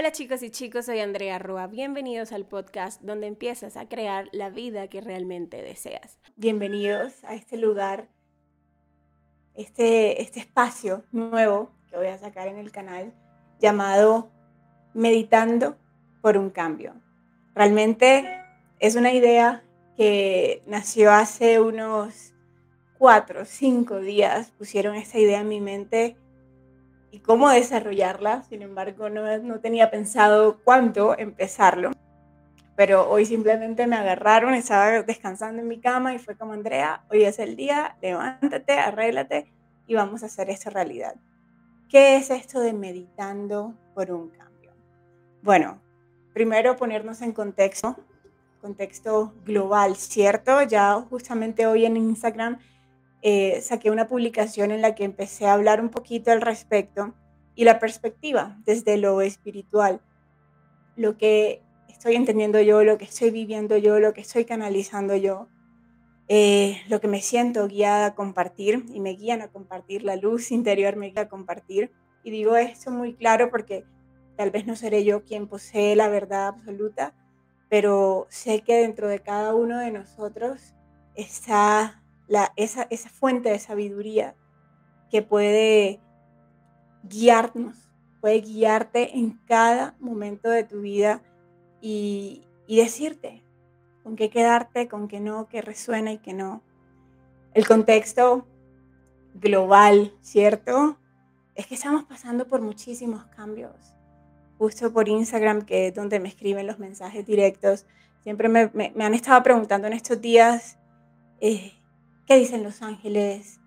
Hola chicos y chicos, soy Andrea Rua. Bienvenidos al podcast donde empiezas a crear la vida que realmente deseas. Bienvenidos a este lugar, este, este espacio nuevo que voy a sacar en el canal llamado Meditando por un Cambio. Realmente es una idea que nació hace unos cuatro, cinco días. Pusieron esta idea en mi mente y cómo desarrollarla. Sin embargo, no, no tenía pensado cuánto empezarlo. Pero hoy simplemente me agarraron, estaba descansando en mi cama y fue como, Andrea, hoy es el día, levántate, arréglate y vamos a hacer esto realidad. ¿Qué es esto de meditando por un cambio? Bueno, primero ponernos en contexto, contexto global, ¿cierto? Ya justamente hoy en Instagram eh, saqué una publicación en la que empecé a hablar un poquito al respecto y la perspectiva desde lo espiritual, lo que estoy entendiendo yo, lo que estoy viviendo yo, lo que estoy canalizando yo, eh, lo que me siento guiada a compartir y me guían a compartir, la luz interior me guía a compartir. Y digo esto muy claro porque tal vez no seré yo quien posee la verdad absoluta, pero sé que dentro de cada uno de nosotros está esa, fuente de sabiduría que puede guiarnos, puede guiarte en cada momento de tu vida y, decirte con qué quedarte, con qué no, qué resuena y qué no. El contexto global, ¿cierto? Es que estamos pasando por muchísimos cambios. Justo por Instagram, que es donde me escriben los mensajes directos, siempre me, me, han estado preguntando en estos días, eh, ¿Qué dicen los ángeles?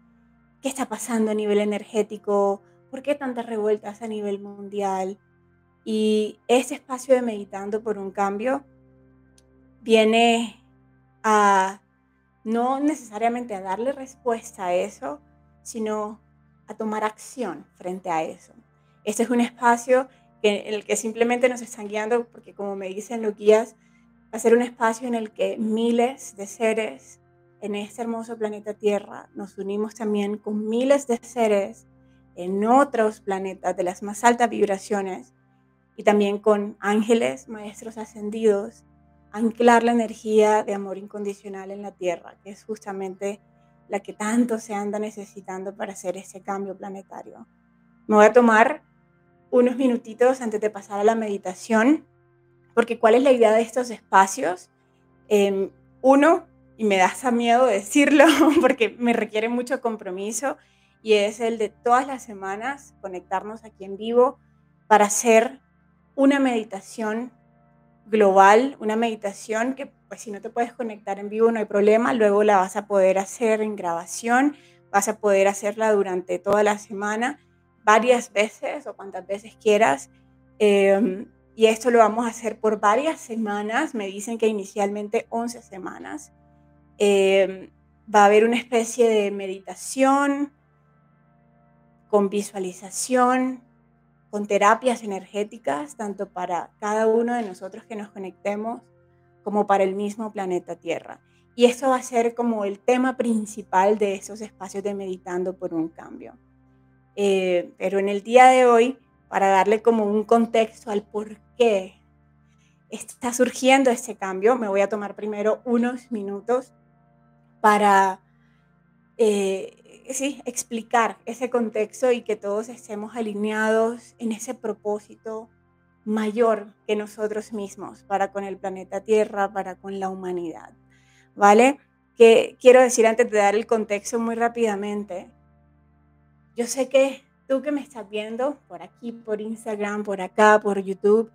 ¿Qué está pasando a nivel energético? ¿Por qué tantas revueltas a nivel mundial? Y ese espacio de meditando por un cambio viene a no necesariamente a darle respuesta a eso, sino a tomar acción frente a eso. Este es un espacio en el que simplemente nos están guiando, porque como me dicen los guías, va a ser un espacio en el que miles de seres en este hermoso planeta Tierra, nos unimos también con miles de seres en otros planetas de las más altas vibraciones y también con ángeles, maestros ascendidos, anclar la energía de amor incondicional en la Tierra, que es justamente la que tanto se anda necesitando para hacer ese cambio planetario. Me voy a tomar unos minutitos antes de pasar a la meditación, porque ¿cuál es la idea de estos espacios? Em, uno, y me da hasta miedo decirlo porque me requiere mucho compromiso y es el de todas las semanas conectarnos aquí en vivo para hacer una meditación global, una meditación que pues si no te puedes conectar en vivo no hay problema, luego la vas a poder hacer en grabación, vas a poder hacerla durante toda la semana, varias veces o cuantas veces quieras. Em, y esto lo vamos a hacer por varias semanas, me dicen que inicialmente 11 semanas. Em, va a haber una especie de meditación con visualización, con terapias energéticas, tanto para cada uno de nosotros que nos conectemos como para el mismo planeta Tierra. Y esto va a ser como el tema principal de esos espacios de meditando por un cambio. Eh, pero en el día de hoy, para darle como un contexto al por qué está surgiendo este cambio, me voy a tomar primero unos minutos para eh, sí, explicar ese contexto y que todos estemos alineados en ese propósito mayor que nosotros mismos para con el planeta Tierra, para con la humanidad. ¿Vale? Que quiero decir antes de dar el contexto muy rápidamente. Yo sé que tú que me estás viendo por aquí, por Instagram, por acá, por YouTube,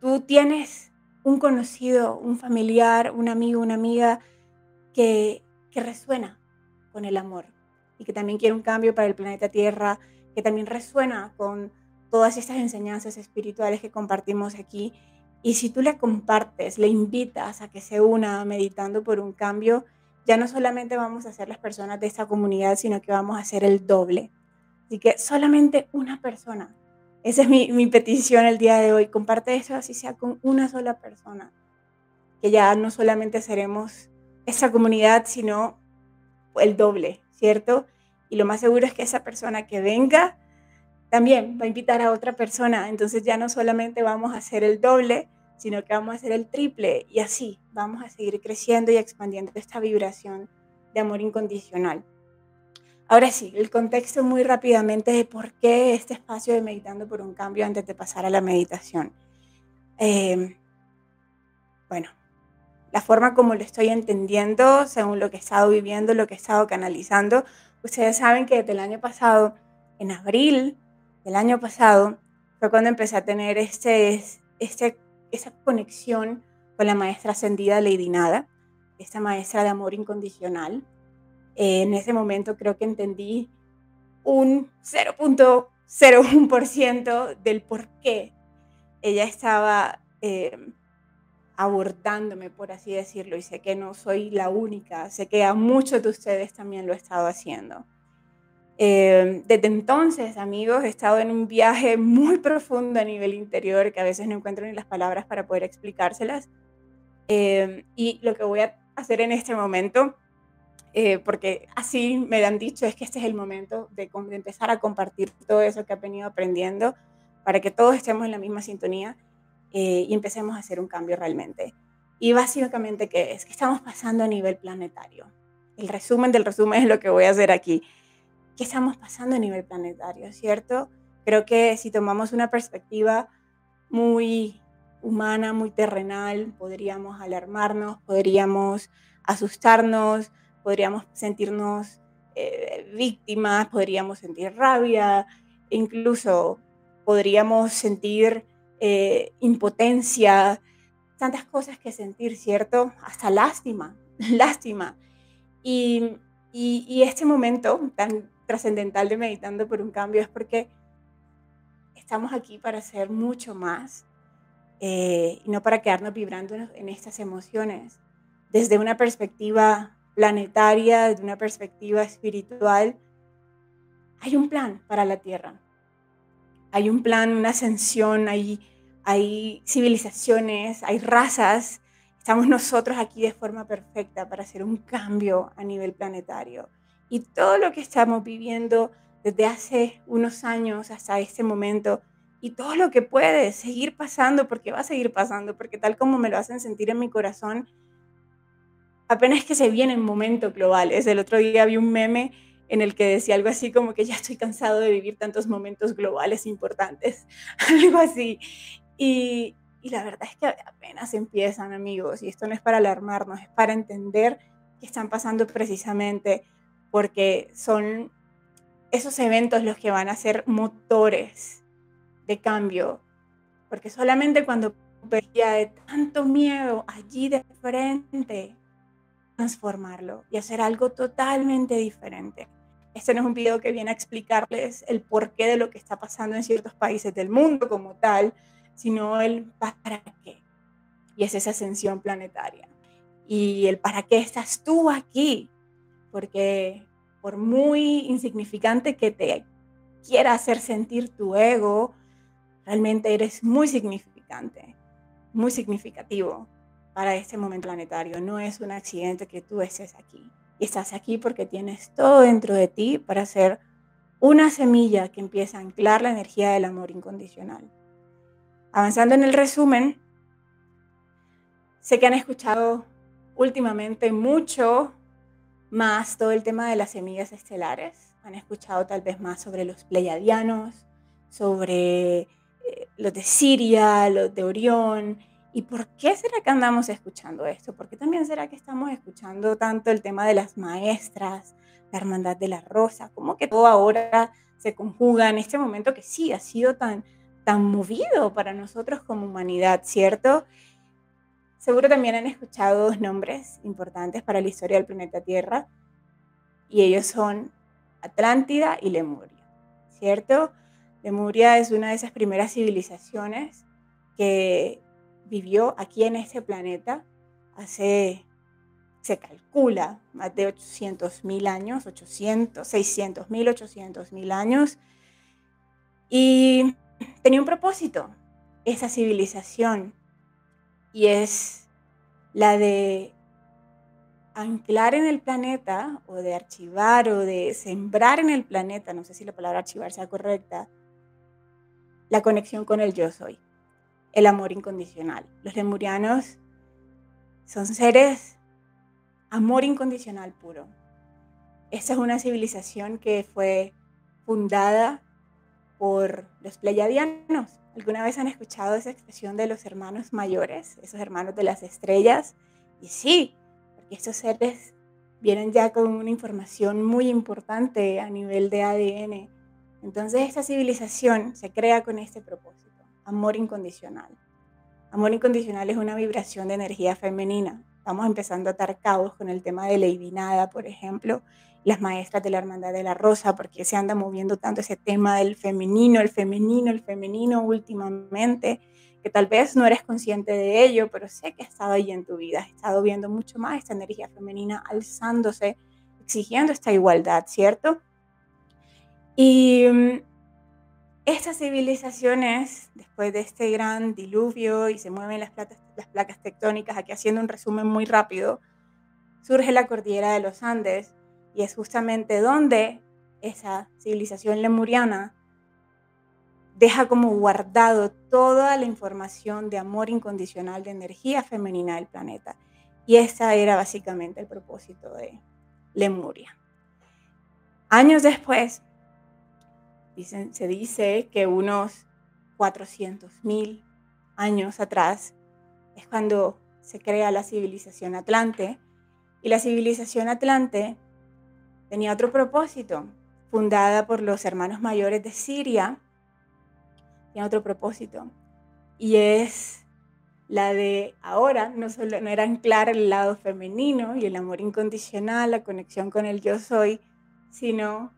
tú tienes un conocido, un familiar, un amigo, una amiga que, resuena con el amor y que también quiere un cambio para el planeta Tierra, que también resuena con todas estas enseñanzas espirituales que compartimos aquí. Y si tú le compartes, le invitas a que se una meditando por un cambio, ya no solamente vamos a ser las personas de esta comunidad, sino que vamos a ser el doble. Así que solamente una persona. Esa es mi, mi petición el día de hoy. Comparte eso así sea con una sola persona. Que ya no solamente seremos esa comunidad, sino el doble, ¿cierto? Y lo más seguro es que esa persona que venga también va a invitar a otra persona. Entonces ya no solamente vamos a hacer el doble, sino que vamos a hacer el triple y así vamos a seguir creciendo y expandiendo esta vibración de amor incondicional. Ahora sí, el contexto muy rápidamente de por qué este espacio de meditando por un cambio antes de pasar a la meditación. Em, bueno, la forma como lo estoy entendiendo, según lo que he estado viviendo, lo que he estado canalizando, ustedes saben que desde el año pasado, en abril del año pasado, fue cuando empecé a tener este, este, esa conexión con la maestra ascendida Lady Nada, esta maestra de amor incondicional. en ese momento creo que entendí un 0.01% del por qué ella estaba eh, abordándome, por así decirlo, y sé que no soy la única, sé que a muchos de ustedes también lo he estado haciendo. Eh, desde entonces, amigos, he estado en un viaje muy profundo a nivel interior que a veces no encuentro ni las palabras para poder explicárselas. Eh, y lo que voy a hacer en este momento, porque así me han dicho, es que este es el momento de, de empezar a compartir todo eso que he venido aprendiendo para que todos estemos en la misma sintonía eh, y empecemos a hacer un cambio realmente. Y básicamente, ¿qué es? Que estamos pasando a nivel planetario. El resumen del resumen es lo que voy a hacer aquí. ¿Qué estamos pasando a nivel planetario? ¿Cierto? Creo que si tomamos una perspectiva muy humana, muy terrenal, podríamos alarmarnos, podríamos asustarnos, podríamos sentirnos eh, víctimas, podríamos sentir rabia, incluso podríamos sentir eh, impotencia, tantas cosas que sentir, ¿cierto? Hasta lástima, lástima. Y, este momento tan trascendental de meditando por un cambio es porque estamos aquí para hacer mucho más eh, y no para quedarnos vibrando en estas emociones. Desde una perspectiva planetaria, desde una perspectiva espiritual, hay un plan para la Tierra hay un plan, una ascensión, hay, hay civilizaciones, hay razas. Estamos nosotros aquí de forma perfecta para hacer un cambio a nivel planetario. Y todo lo que estamos viviendo desde hace unos años hasta este momento y todo lo que puede seguir pasando, porque va a seguir pasando, porque tal como me lo hacen sentir en mi corazón, apenas que se vienen momentos globales. El otro día vi un meme en el que decía algo así como que ya estoy cansado de vivir tantos momentos globales importantes, algo así. Y, y la verdad es que apenas empiezan, amigos, y esto no es para alarmarnos, es para entender qué están pasando precisamente, porque son esos eventos los que van a ser motores de cambio, porque solamente cuando veía de tanto miedo allí de frente, transformarlo y hacer algo totalmente diferente. Este no es un video que viene a explicarles el porqué de lo que está pasando en ciertos países del mundo como tal, sino el para qué. Y es esa ascensión planetaria. Y el para qué estás tú aquí. Porque por muy insignificante que te quiera hacer sentir tu ego, realmente eres muy significante, muy significativo para este momento planetario. No es un accidente que tú estés aquí. Estás aquí porque tienes todo dentro de ti para ser una semilla que empieza a anclar la energía del amor incondicional. Avanzando en el resumen, sé que han escuchado últimamente mucho más todo el tema de las semillas estelares. Han escuchado tal vez más sobre los pleiadianos, sobre eh, los de Siria, los de Orión, ¿Y por qué será que andamos escuchando esto? ¿Por qué también será que estamos escuchando tanto el tema de las maestras, la hermandad de la rosa? ¿Cómo que todo ahora se conjuga en este momento que sí ha sido tan, tan movido para nosotros como humanidad, ¿cierto? Seguro también han escuchado dos nombres importantes para la historia del planeta Tierra y ellos son Atlántida y Lemuria, ¿cierto? Lemuria es una de esas primeras civilizaciones que vivió aquí en este planeta hace, se calcula, más de 800 mil años, 800, 600 mil, 800 mil años. Y tenía un propósito, esa civilización, y es la de anclar en el planeta o de archivar o de sembrar en el planeta, no sé si la palabra archivar sea correcta, la conexión con el yo soy, el amor incondicional. Los lemurianos son seres amor incondicional puro. Esta es una civilización que fue fundada por los pleiadianos. ¿Alguna vez han escuchado esa expresión de los hermanos mayores, esos hermanos de las estrellas? Y sí, porque estos seres vienen ya con una información muy importante a nivel de ADN. Entonces esta civilización se crea con este propósito, amor incondicional. Amor incondicional es una vibración de energía femenina. Vamos empezando a atar cabos con el tema de Lady Nada, por ejemplo, las maestras de la Hermandad de la Rosa, porque se anda moviendo tanto ese tema del femenino, el femenino, el femenino últimamente, que tal vez no eres consciente de ello, pero sé que ha estado ahí en tu vida, has estado viendo mucho más esta energía femenina alzándose, exigiendo esta igualdad, ¿cierto? Y mm, estas civilizaciones, después de este gran diluvio y se mueven las, placas tectónicas, aquí haciendo un resumen muy rápido, surge la cordillera de los Andes, y es justamente donde esa civilización lemuriana deja como guardado toda la información de amor incondicional, de energía femenina del planeta. Y ese era básicamente el propósito de Lemuria. Años después, dicen, se dice que unos 400.000 años atrás es cuando se crea la civilización Atlante. Y la civilización Atlante tenía otro propósito, fundada por los hermanos mayores de Siria, tiene otro propósito, y es la de ahora, no, solo, no era anclar el lado femenino y el amor incondicional, la conexión con el yo soy, sino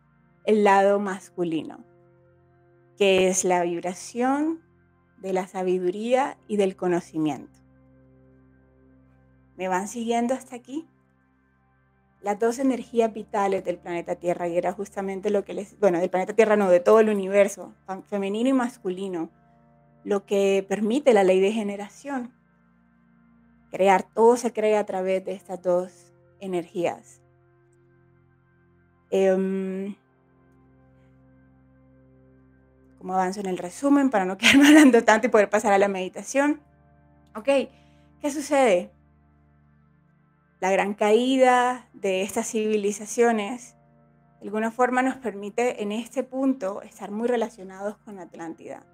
el lado masculino, que es la vibración de la sabiduría y del conocimiento. ¿Me van siguiendo hasta aquí? las dos energías vitales del planeta Tierra, y era justamente lo que les, bueno, del planeta Tierra no, de todo el universo, femenino y masculino, lo que permite la ley de generación. Crear, todo se crea a través de estas dos energías. Eh, ¿Cómo avanzo en el resumen para no quedarme hablando tanto y poder pasar a la meditación? Ok, ¿qué sucede? la gran caída de estas civilizaciones, de alguna forma nos permite en este punto estar muy relacionados con Atlántida,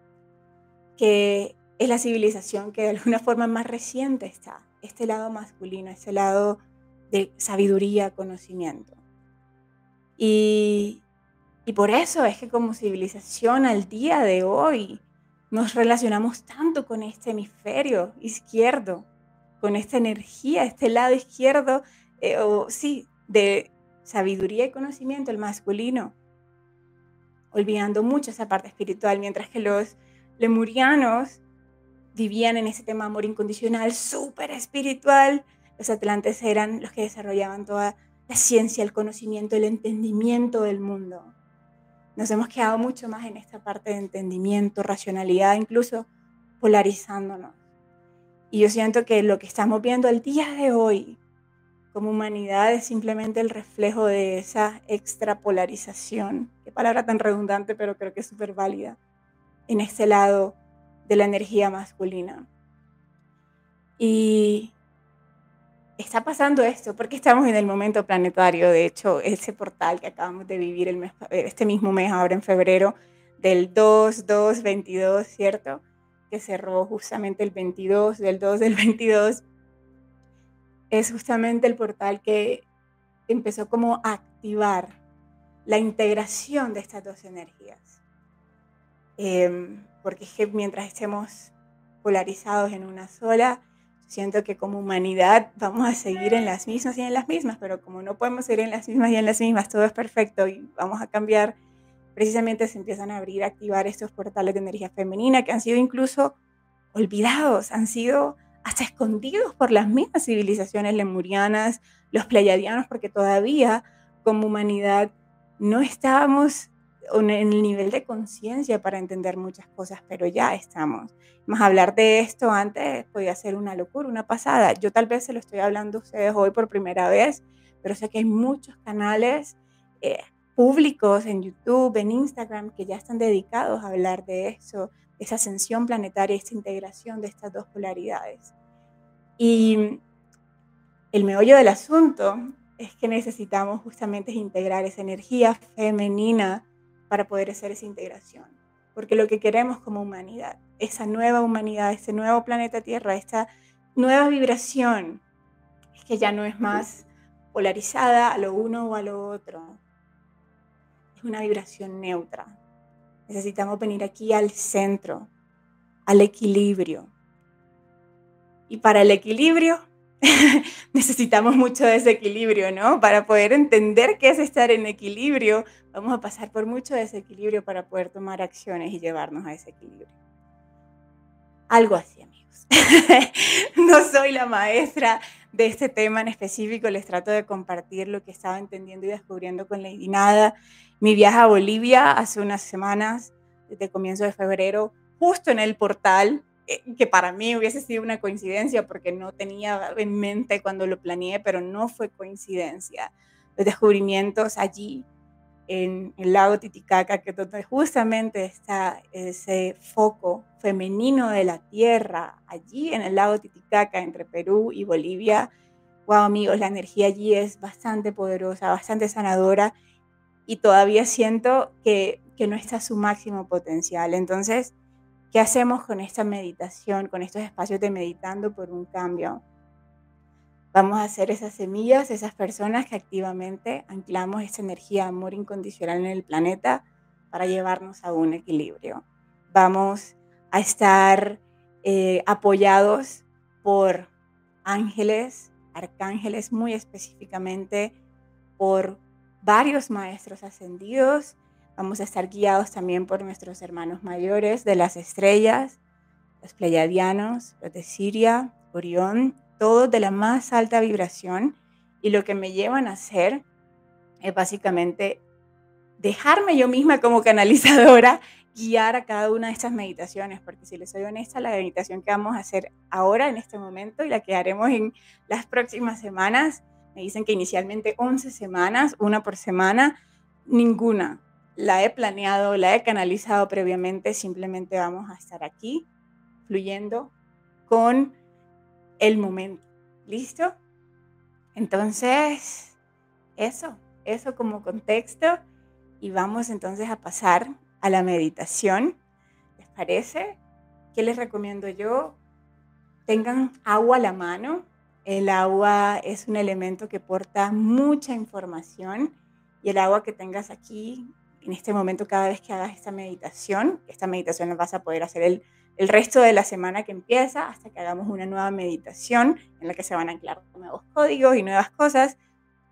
que es la civilización que de alguna forma más reciente está, este lado masculino, este lado de sabiduría, conocimiento. Y, y por eso es que como civilización al día de hoy nos relacionamos tanto con este hemisferio izquierdo, con esta energía, este lado izquierdo, eh, o sí, de sabiduría y conocimiento, el masculino, olvidando mucho esa parte espiritual, mientras que los lemurianos vivían en ese tema amor incondicional, súper espiritual, los atlantes eran los que desarrollaban toda la ciencia, el conocimiento, el entendimiento del mundo. Nos hemos quedado mucho más en esta parte de entendimiento, racionalidad, incluso polarizándonos. Y yo siento que lo que estamos viendo el día de hoy como humanidad es simplemente el reflejo de esa extrapolarización, qué palabra tan redundante, pero creo que es súper válida, en este lado de la energía masculina. Y está pasando esto porque estamos en el momento planetario. De hecho, ese portal que acabamos de vivir el este mismo mes, ahora en febrero, del 2-2-22, ¿cierto? que cerró justamente el 22 del 2 del 22, es justamente el portal que empezó como a activar la integración de estas dos energías. Em, porque es que mientras estemos polarizados en una sola, siento que como humanidad vamos a seguir en las mismas y en las mismas, pero como no podemos seguir en las mismas y en las mismas, todo es perfecto y vamos a cambiar precisamente se empiezan a abrir, a activar estos portales de energía femenina que han sido incluso olvidados, han sido hasta escondidos por las mismas civilizaciones lemurianas, los pleiadianos, porque todavía como humanidad no estábamos en el nivel de conciencia para entender muchas cosas, pero ya estamos. Más hablar de esto antes podía ser una locura, una pasada. Yo tal vez se lo estoy hablando a ustedes hoy por primera vez, pero sé que hay muchos canales eh, públicos en YouTube, en Instagram, que ya están dedicados a hablar de eso, esa ascensión planetaria, esta integración de estas dos polaridades. Y el meollo del asunto es que necesitamos justamente integrar esa energía femenina para poder hacer esa integración. Porque lo que queremos como humanidad, esa nueva humanidad, ese nuevo planeta Tierra, esta nueva vibración, es que ya no es más polarizada a lo uno o a lo otro. Es una vibración neutra. Necesitamos venir aquí al centro, al equilibrio. Y para el equilibrio necesitamos mucho desequilibrio, ¿no? Para poder entender qué es estar en equilibrio, vamos a pasar por mucho desequilibrio para poder tomar acciones y llevarnos a ese equilibrio. Algo así, amigos. no soy la maestra de este tema en específico, les trato de compartir lo que estaba entendiendo y descubriendo con Lady Nada. Mi viaje a Bolivia hace unas semanas, desde comienzo de febrero, justo en el portal que para mí hubiese sido una coincidencia porque no tenía en mente cuando lo planeé, pero no fue coincidencia. Los descubrimientos allí en el lago Titicaca, que donde justamente está ese foco femenino de la tierra, allí en el lago Titicaca, entre Perú y Bolivia. Wow, amigos, la energía allí es bastante poderosa, bastante sanadora y todavía siento que, que no está a su máximo potencial. Entonces, ¿Qué hacemos con esta meditación, con estos espacios de meditando por un cambio? Vamos a hacer esas semillas, esas personas que activamente anclamos esta energía de amor incondicional en el planeta para llevarnos a un equilibrio. Vamos a estar eh, apoyados por ángeles, arcángeles muy específicamente, por varios maestros ascendidos Vamos a estar guiados también por nuestros hermanos mayores de las estrellas, los pleiadianos, los de Siria, Orión, todos de la más alta vibración. Y lo que me llevan a hacer es básicamente dejarme yo misma como canalizadora guiar a cada una de estas meditaciones, porque si les soy honesta, la meditación que vamos a hacer ahora, en este momento, y la que haremos en las próximas semanas, me dicen que inicialmente 11 semanas, una por semana, ninguna la he planeado, la he canalizado previamente, simplemente vamos a estar aquí fluyendo con el momento. ¿Listo? Entonces, eso, eso como contexto y vamos entonces a pasar a la meditación. ¿Les parece? ¿Qué les recomiendo yo? Tengan agua a la mano. El agua es un elemento que porta mucha información y el agua que tengas aquí en este momento cada vez que hagas esta meditación. Esta meditación la vas a poder hacer el, el resto de la semana que empieza hasta que hagamos una nueva meditación en la que se van a anclar nuevos códigos y nuevas cosas.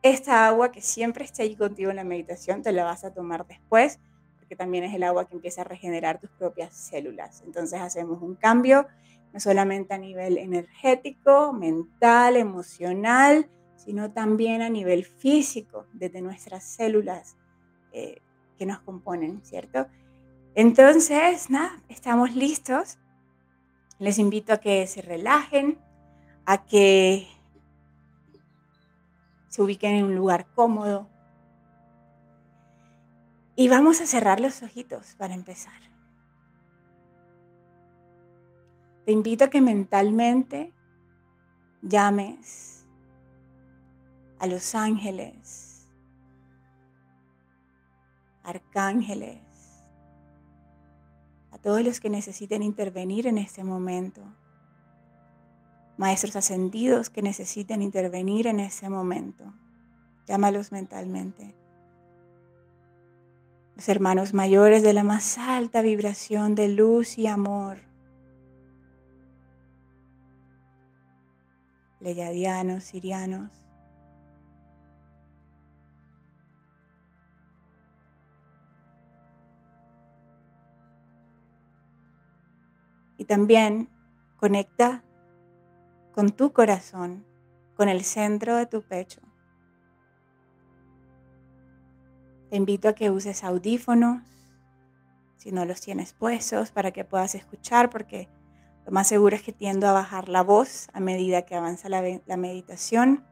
Esta agua que siempre esté ahí contigo en la meditación te la vas a tomar después porque también es el agua que empieza a regenerar tus propias células. Entonces hacemos un cambio no solamente a nivel energético, mental, emocional, sino también a nivel físico, desde nuestras células. Eh, que nos componen, ¿cierto? Entonces, nada, estamos listos. Les invito a que se relajen, a que se ubiquen en un lugar cómodo. Y vamos a cerrar los ojitos para empezar. Te invito a que mentalmente llames a los ángeles, arcángeles, a todos los que necesiten intervenir en este momento, maestros ascendidos que necesiten intervenir en este momento. Llámalos mentalmente. Los hermanos mayores de la más alta vibración de luz y amor. Leyadianos, sirianos. Y también conecta con tu corazón, con el centro de tu pecho. Te invito a que uses audífonos, si no los tienes puestos, para que puedas escuchar, porque lo más seguro es que tiendo a bajar la voz a medida que avanza la, meditación.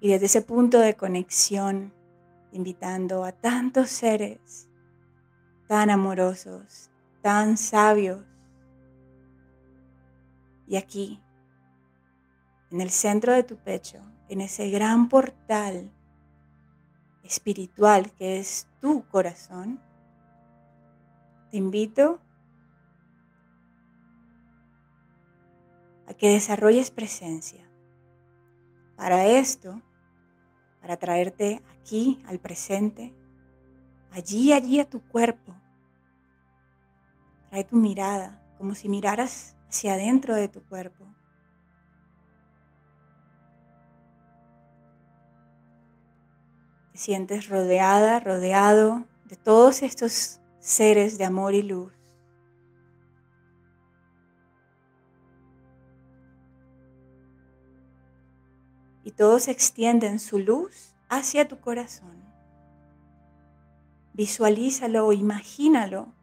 Y desde ese punto de conexión, invitando a tantos seres tan amorosos, tan sabios. Y aquí, en el centro de tu pecho, en ese gran portal espiritual que es tu corazón, te invito a que desarrolles presencia. Para esto, para traerte aquí al presente, allí, allí a tu cuerpo. Trae tu mirada, como si miraras hacia adentro de tu cuerpo. Te sientes rodeada, rodeado de todos estos seres de amor y luz. Y todos extienden su luz hacia tu corazón. Visualízalo imagínalo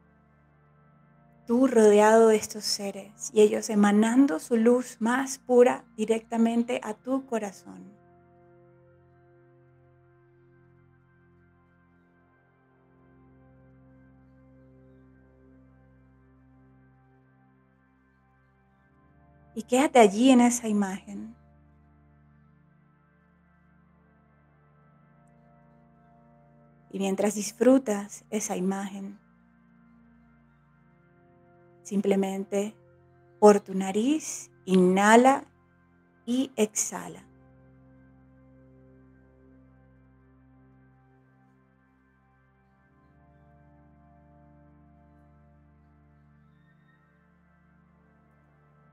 tú rodeado de estos seres y ellos emanando su luz más pura directamente a tu corazón. Y quédate allí en esa imagen. Y mientras disfrutas esa imagen, simplemente por tu nariz, inhala y exhala.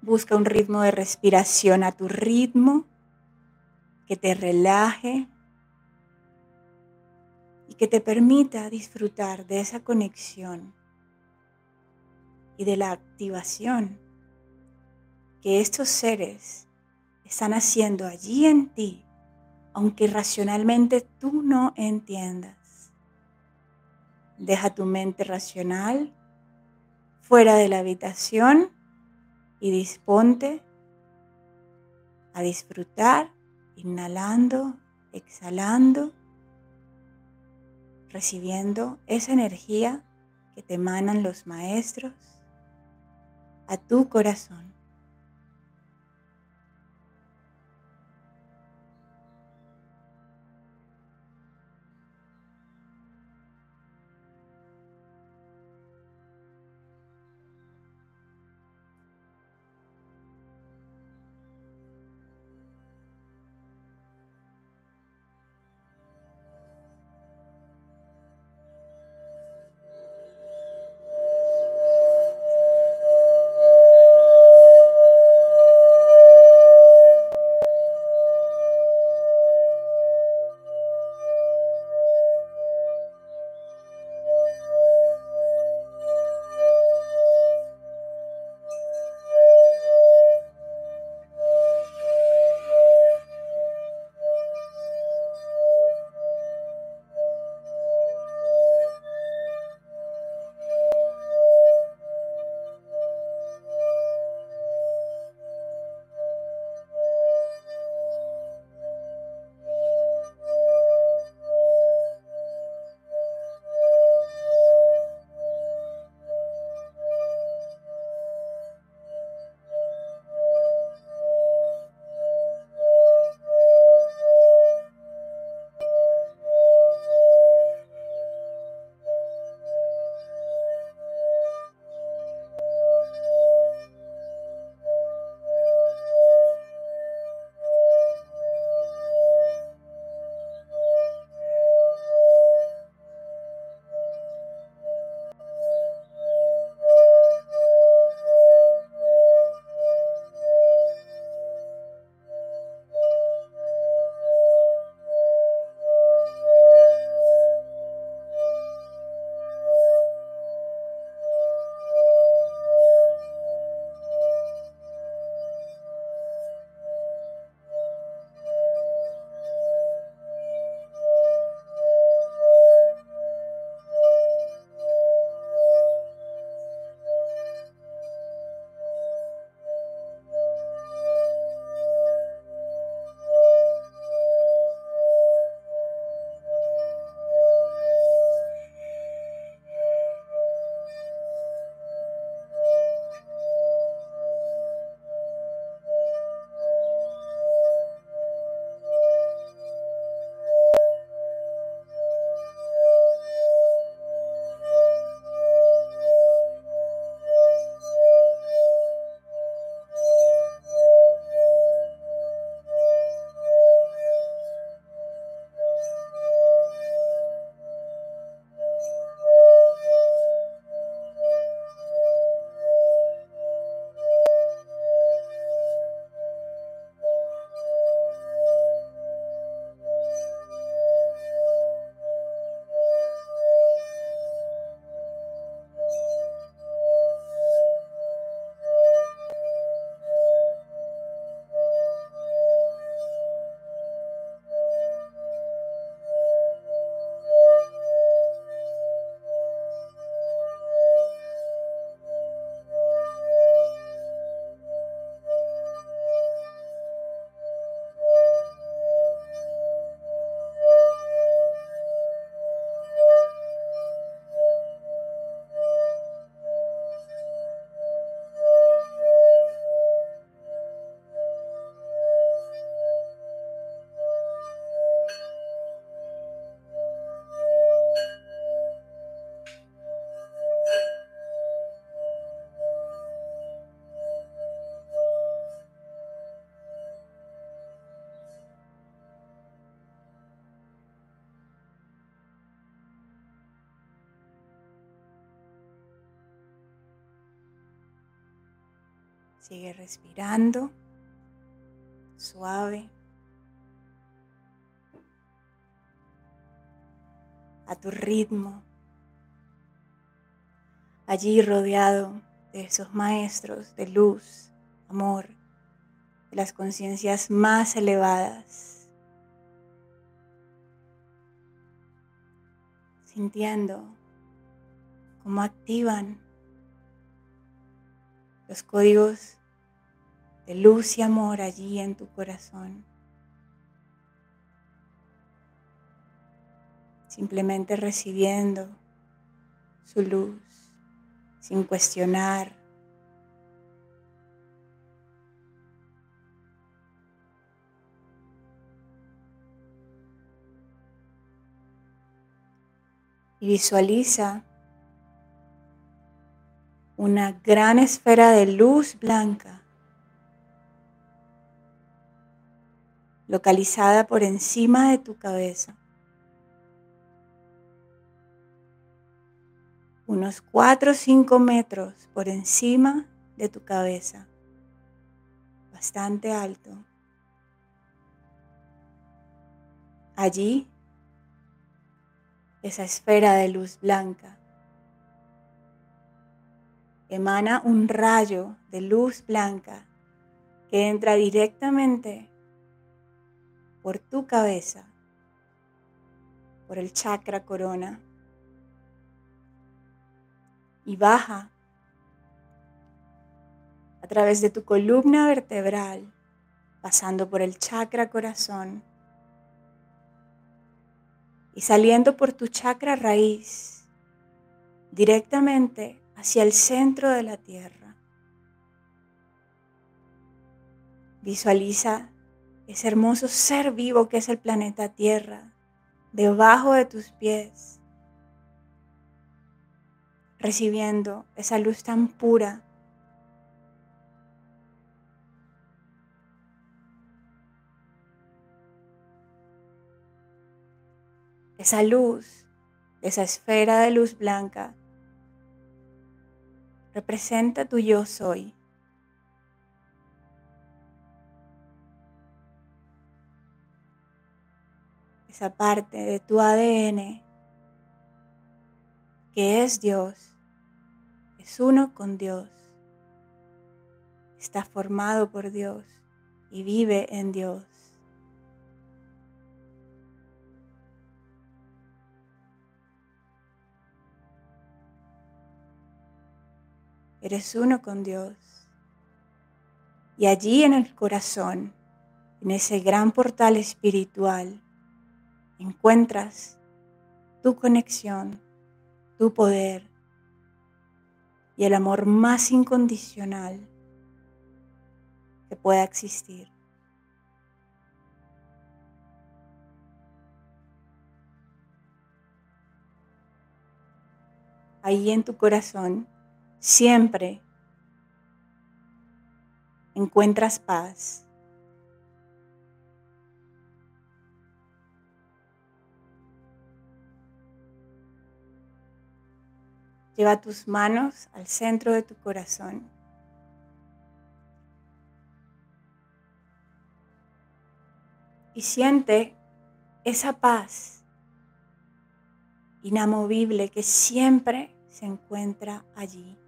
Busca un ritmo de respiración a tu ritmo que te relaje que te permita disfrutar de esa conexión y de la activación que estos seres están haciendo allí en ti, aunque racionalmente tú no entiendas. Deja tu mente racional fuera de la habitación y disponte a disfrutar, inhalando, exhalando, recibiendo esa energía que te emanan los maestros a tu corazón. Sigue respirando suave. A tu ritmo. Allí rodeado de esos maestros de luz, amor, de las conciencias más elevadas. Sintiendo cómo activan los códigos luz y amor allí en tu corazón. Simplemente recibiendo su luz sin cuestionar. Y visualiza una gran esfera de luz blanca localizada por encima de tu cabeza. Unos 4 o 5 metros por encima de tu cabeza. Bastante alto. Allí, esa esfera de luz blanca emana un rayo de luz blanca que entra directamente por tu cabeza, por el chakra corona y baja a través de tu columna vertebral, pasando por el chakra corazón y saliendo por tu chakra raíz directamente hacia el centro de la tierra. Visualiza ese hermoso ser vivo que es el planeta Tierra, debajo de tus pies, recibiendo esa luz tan pura. Esa luz, esa esfera de luz blanca, representa tu yo soy. Esa parte de tu ADN que es Dios, es uno con Dios, está formado por Dios y vive en Dios. Eres uno con Dios. Y allí en el corazón, en ese gran portal espiritual, encuentras tu conexión, tu poder y el amor más incondicional que pueda existir. Ahí en tu corazón siempre encuentras paz, Lleva tus manos al centro de tu corazón. Y siente esa paz inamovible que siempre se encuentra allí.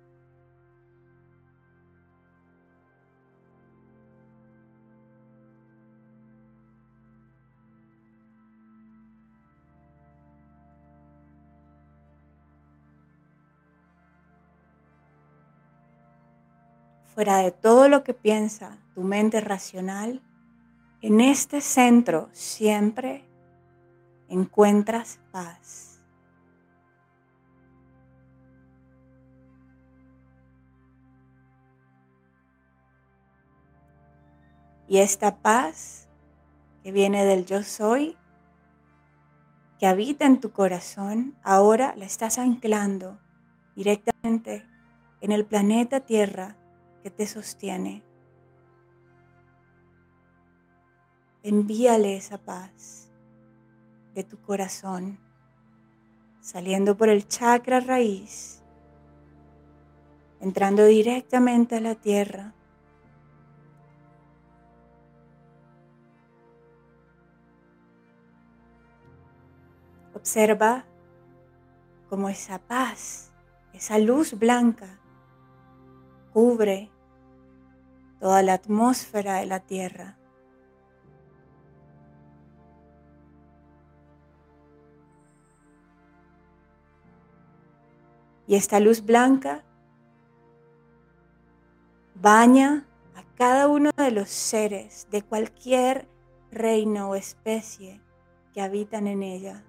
Fuera de todo lo que piensa tu mente racional, en este centro siempre encuentras paz. Y esta paz que viene del yo soy, que habita en tu corazón, ahora la estás anclando directamente en el planeta Tierra que te sostiene. Envíale esa paz de tu corazón, saliendo por el chakra raíz, entrando directamente a la tierra. Observa cómo esa paz, esa luz blanca, cubre toda la atmósfera de la Tierra. Y esta luz blanca baña a cada uno de los seres de cualquier reino o especie que habitan en ella.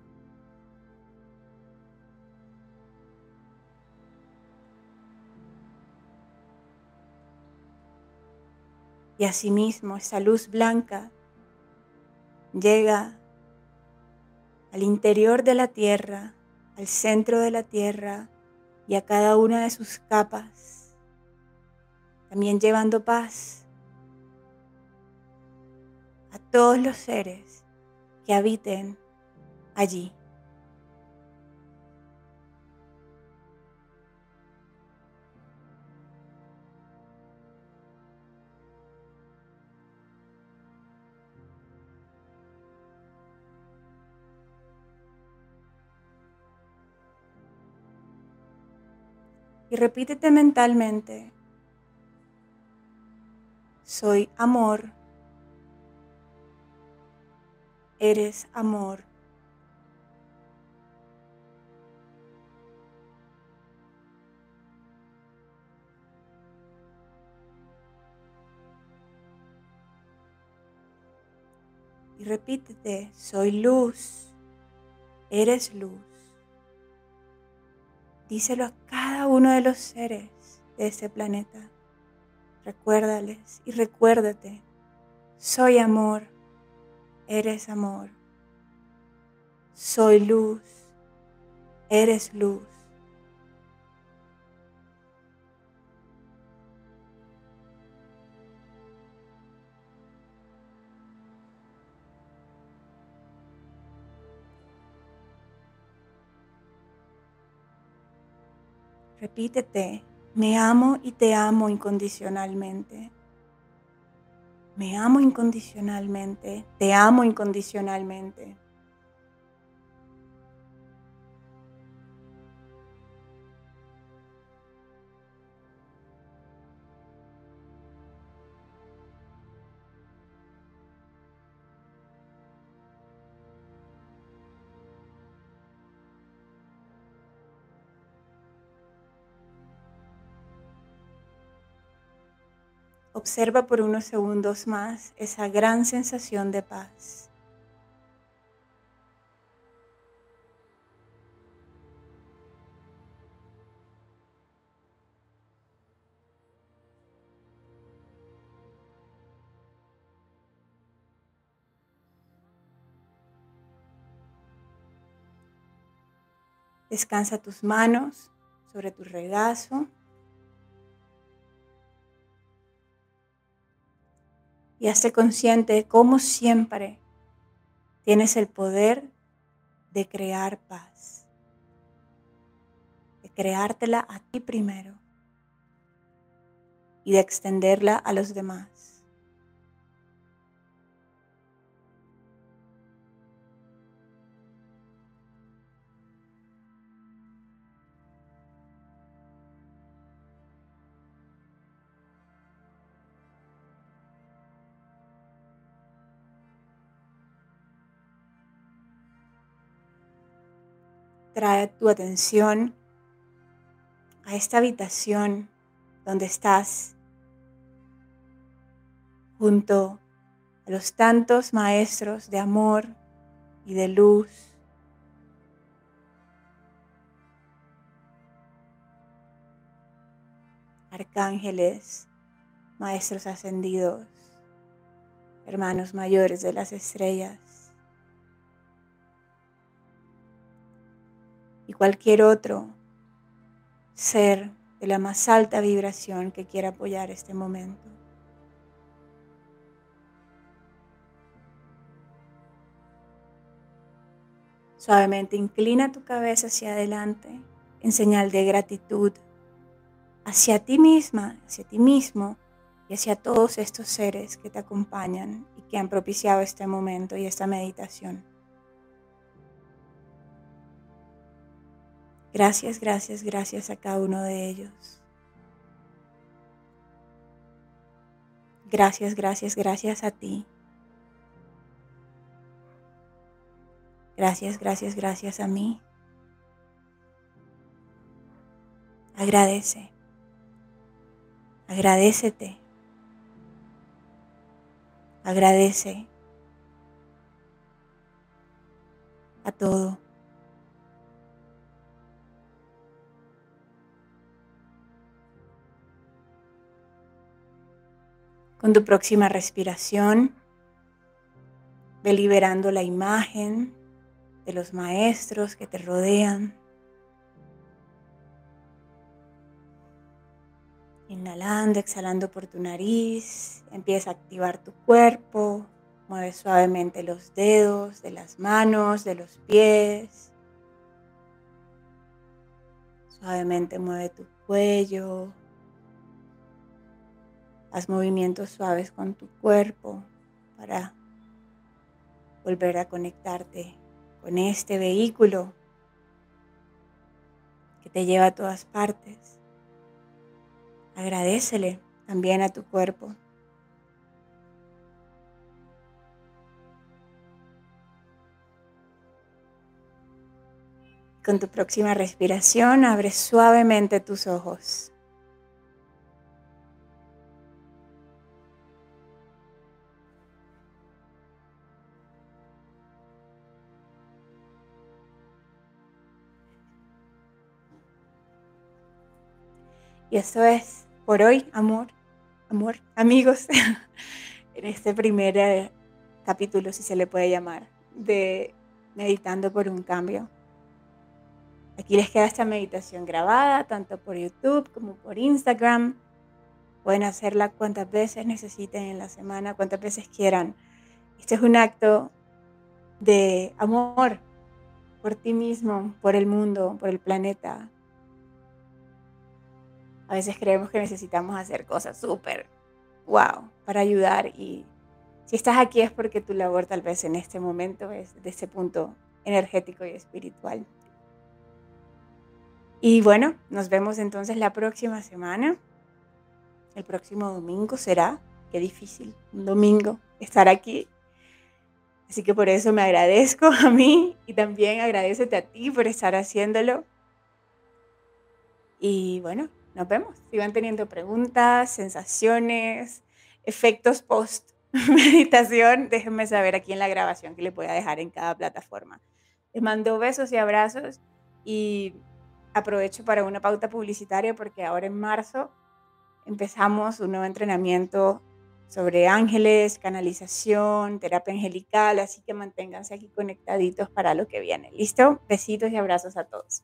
Y asimismo esa luz blanca llega al interior de la tierra, al centro de la tierra y a cada una de sus capas, también llevando paz a todos los seres que habiten allí. Y repítete mentalmente, soy amor, eres amor. Y repítete, soy luz, eres luz. Díselo a cada uno de los seres de ese planeta. Recuérdales y recuérdate, soy amor, eres amor. Soy luz, eres luz. Repítete, me amo y te amo incondicionalmente. Me amo incondicionalmente, te amo incondicionalmente. Observa por unos segundos más esa gran sensación de paz. Descansa tus manos sobre tu regazo y hazte consciente de cómo siempre tienes el poder de crear paz, de creártela a ti primero y de extenderla a los demás. Trae tu atención a esta habitación donde estás junto a los tantos maestros de amor y de luz. Arcángeles, maestros ascendidos, hermanos mayores de las estrellas. Cualquier otro ser de la más alta vibración que quiera apoyar este momento. Suavemente inclina tu cabeza hacia adelante en señal de gratitud hacia ti misma, hacia ti mismo y hacia todos estos seres que te acompañan y que han propiciado este momento y esta meditación. Gracias, gracias, gracias a cada uno de ellos. Gracias, gracias, gracias a ti. Gracias, gracias, gracias a mí. Agradece. Agradecete. Agradece a todo. Con tu próxima respiración, ve liberando la imagen de los maestros que te rodean. Inhalando, exhalando por tu nariz, empieza a activar tu cuerpo, mueve suavemente los dedos de las manos, de los pies. Suavemente mueve tu cuello, Haz movimientos suaves con tu cuerpo para volver a conectarte con este vehículo que te lleva a todas partes. Agradecele también a tu cuerpo. Con tu próxima respiración, abre suavemente tus ojos. Y eso es por hoy, amor, amor, amigos, en este primer eh, capítulo, si se le puede llamar, de Meditando por un cambio. Aquí les queda esta meditación grabada, tanto por YouTube como por Instagram. Pueden hacerla cuantas veces necesiten en la semana, cuantas veces quieran. Este es un acto de amor por ti mismo, por el mundo, por el planeta, a veces creemos que necesitamos hacer cosas súper wow para ayudar y si estás aquí es porque tu labor tal vez en este momento es de ese punto energético y espiritual. Y bueno, nos vemos entonces la próxima semana. El próximo domingo será, qué difícil, un domingo estar aquí. Así que por eso me agradezco a mí y también agradecete a ti por estar haciéndolo. Y bueno, nos vemos. Si van teniendo preguntas, sensaciones, efectos post meditación, déjenme saber aquí en la grabación que les voy a dejar en cada plataforma. Les mando besos y abrazos y aprovecho para una pauta publicitaria porque ahora en marzo empezamos un nuevo entrenamiento sobre ángeles, canalización, terapia angelical, así que manténganse aquí conectaditos para lo que viene. ¿Listo? Besitos y abrazos a todos.